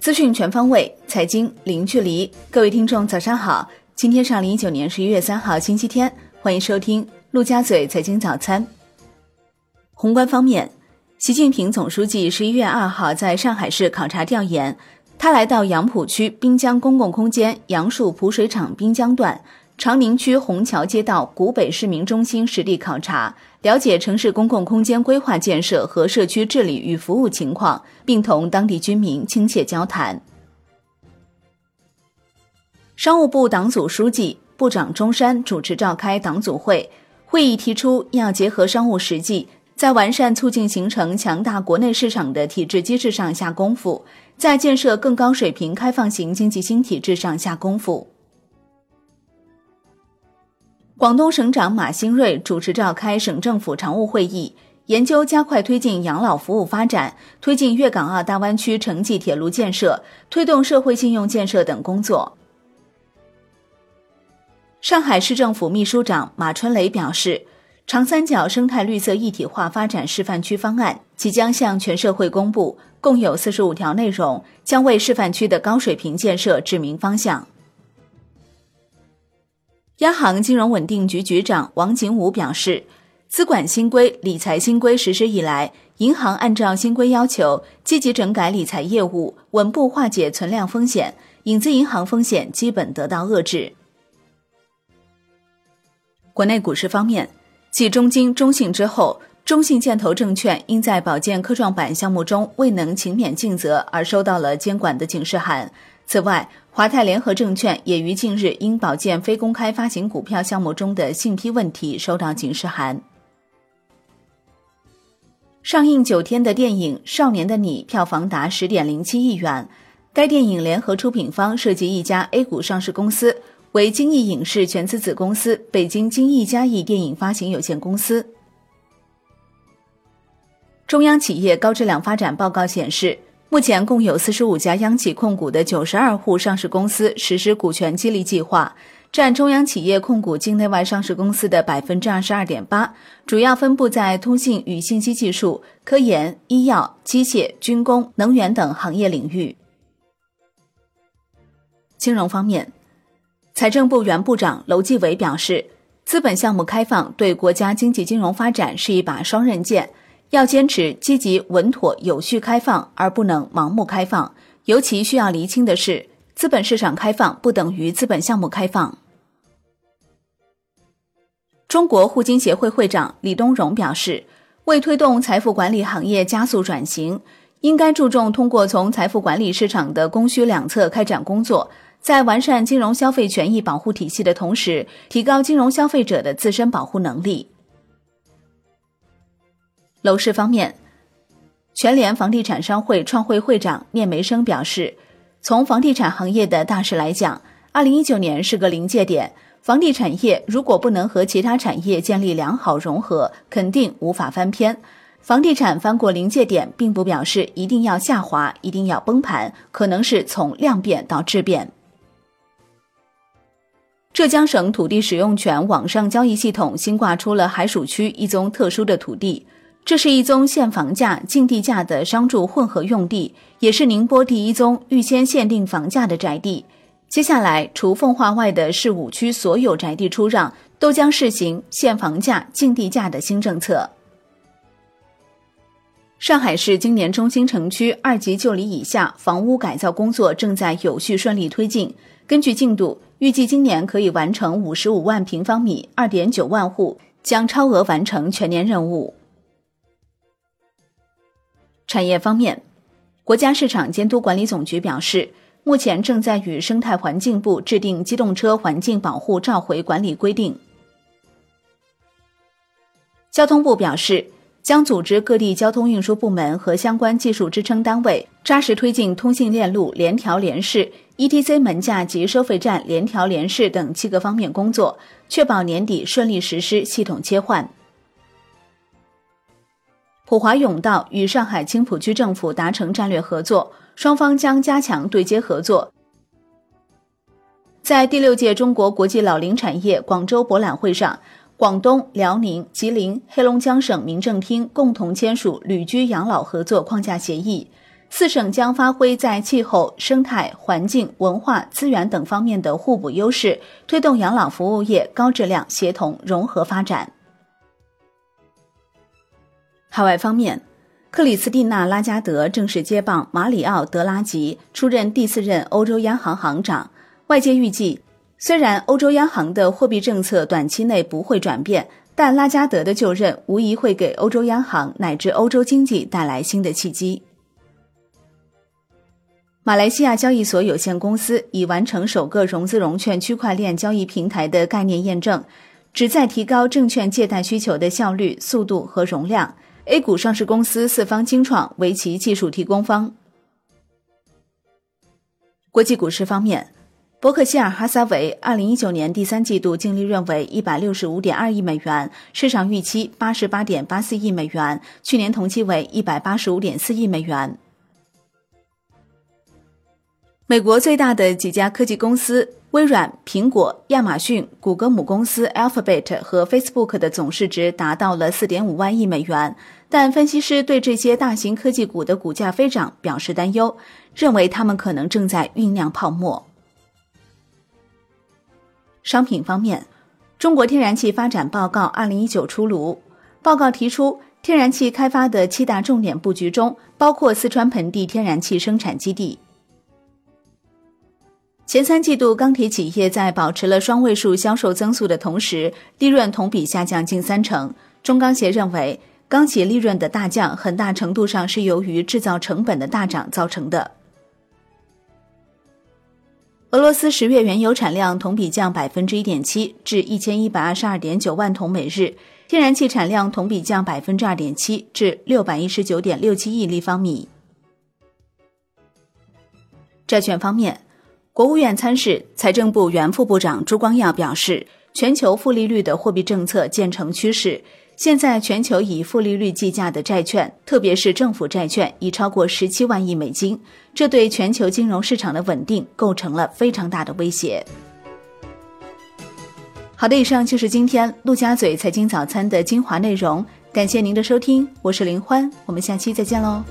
资讯全方位，财经零距离。各位听众，早上好！今天是二零一九年十一月三号，星期天，欢迎收听陆家嘴财经早餐。宏观方面，习近平总书记十一月二号在上海市考察调研，他来到杨浦区滨江公共空间杨树浦水厂滨江段。长宁区虹桥街道古北市民中心实地考察，了解城市公共空间规划建设和社区治理与服务情况，并同当地居民亲切交谈。商务部党组书记、部长钟山主持召开党组会，会议提出要结合商务实际，在完善促进形成强大国内市场的体制机制上下功夫，在建设更高水平开放型经济新体制上下功夫。广东省长马兴瑞主持召开省政府常务会议，研究加快推进养老服务发展、推进粤港澳大湾区城际铁路建设、推动社会信用建设等工作。上海市政府秘书长马春雷表示，长三角生态绿色一体化发展示范区方案即将向全社会公布，共有四十五条内容，将为示范区的高水平建设指明方向。央行金融稳定局局长王景武表示，资管新规、理财新规实施以来，银行按照新规要求，积极整改理财业务，稳步化解存量风险，影子银行风险基本得到遏制。国内股市方面，继中金、中信之后，中信建投证券因在保荐科创板项目中未能勤勉尽责而收到了监管的警示函。此外，华泰联合证券也于近日因保荐非公开发行股票项目中的信批问题收到警示函。上映九天的电影《少年的你》票房达十点零七亿元。该电影联合出品方涉及一家 A 股上市公司，为金逸影视全资子公司北京金逸嘉艺电影发行有限公司。中央企业高质量发展报告显示。目前共有四十五家央企控股的九十二户上市公司实施股权激励计划，占中央企业控股境内外上市公司的百分之二十二点八，主要分布在通信与信息技术、科研、医药、机械、军工、能源等行业领域。金融方面，财政部原部长楼继伟表示，资本项目开放对国家经济金融发展是一把双刃剑。要坚持积极、稳妥、有序开放，而不能盲目开放。尤其需要厘清的是，资本市场开放不等于资本项目开放。中国互金协会会长李东荣表示，为推动财富管理行业加速转型，应该注重通过从财富管理市场的供需两侧开展工作，在完善金融消费权益保护体系的同时，提高金融消费者的自身保护能力。楼市方面，全联房地产商会创会会长聂梅生表示，从房地产行业的大势来讲，二零一九年是个临界点。房地产业如果不能和其他产业建立良好融合，肯定无法翻篇。房地产翻过临界点，并不表示一定要下滑，一定要崩盘，可能是从量变到质变。浙江省土地使用权网上交易系统新挂出了海曙区一宗特殊的土地。这是一宗限房价、竞地价的商住混合用地，也是宁波第一宗预先限定房价的宅地。接下来，除奉化外的市五区所有宅地出让都将试行限房价、竞地价的新政策。上海市今年中心城区二级旧里以下房屋改造工作正在有序顺利推进，根据进度，预计今年可以完成五十五万平方米，二点九万户，将超额完成全年任务。产业方面，国家市场监督管理总局表示，目前正在与生态环境部制定机动车环境保护召回管理规定。交通部表示，将组织各地交通运输部门和相关技术支撑单位，扎实推进通信链路联调联试、ETC 门架及收费站联调联试等七个方面工作，确保年底顺利实施系统切换。普华永道与上海青浦区政府达成战略合作，双方将加强对接合作。在第六届中国国际老龄产业广州博览会上，广东、辽宁、吉林、黑龙江省民政厅共同签署旅居养老合作框架协议，四省将发挥在气候、生态、环境、文化、资源等方面的互补优势，推动养老服务业高质量、协同、融合发展。海外方面，克里斯蒂娜·拉加德正式接棒马里奥·德拉吉，出任第四任欧洲央行行长。外界预计。虽然欧洲央行的货币政策短期内不会转变，但拉加德的就任无疑会给欧洲央行乃至欧洲经济带来新的契机。马来西亚交易所有限公司已完成首个融资融券区块链交易平台的概念验证，旨在提高证券借贷需求的效率、速度和容量。A 股上市公司四方精创为其技术提供方。国际股市方面。伯克希尔哈撒韦二零一九年第三季度净利润为一百六十五点二亿美元，市场预期八十八点八四亿美元，去年同期为一百八十五点四亿美元。美国最大的几家科技公司微软、苹果、亚马逊、谷歌母公司 Alphabet 和 Facebook 的总市值达到了四点五万亿美元，但分析师对这些大型科技股的股价飞涨表示担忧，认为他们可能正在酝酿泡沫。商品方面，中国天然气发展报告二零一九出炉。报告提出，天然气开发的七大重点布局中，包括四川盆地天然气生产基地。前三季度，钢铁企业在保持了双位数销售增速的同时，利润同比下降近三成。中钢协认为，钢企利润的大降很大程度上是由于制造成本的大涨造成的。俄罗斯十月原油产量同比降百分之一点七，至一千一百二十二点九万桶每日；天然气产量同比降百分之二点七，至六百一十九点六七亿立方米。债券方面，国务院参事、财政部原副部长朱光耀表示，全球负利率的货币政策渐成趋势。现在，全球以负利率计价的债券，特别是政府债券，已超过十七万亿美金，这对全球金融市场的稳定构成了非常大的威胁。好的，以上就是今天陆家嘴财经早餐的精华内容，感谢您的收听，我是林欢，我们下期再见喽。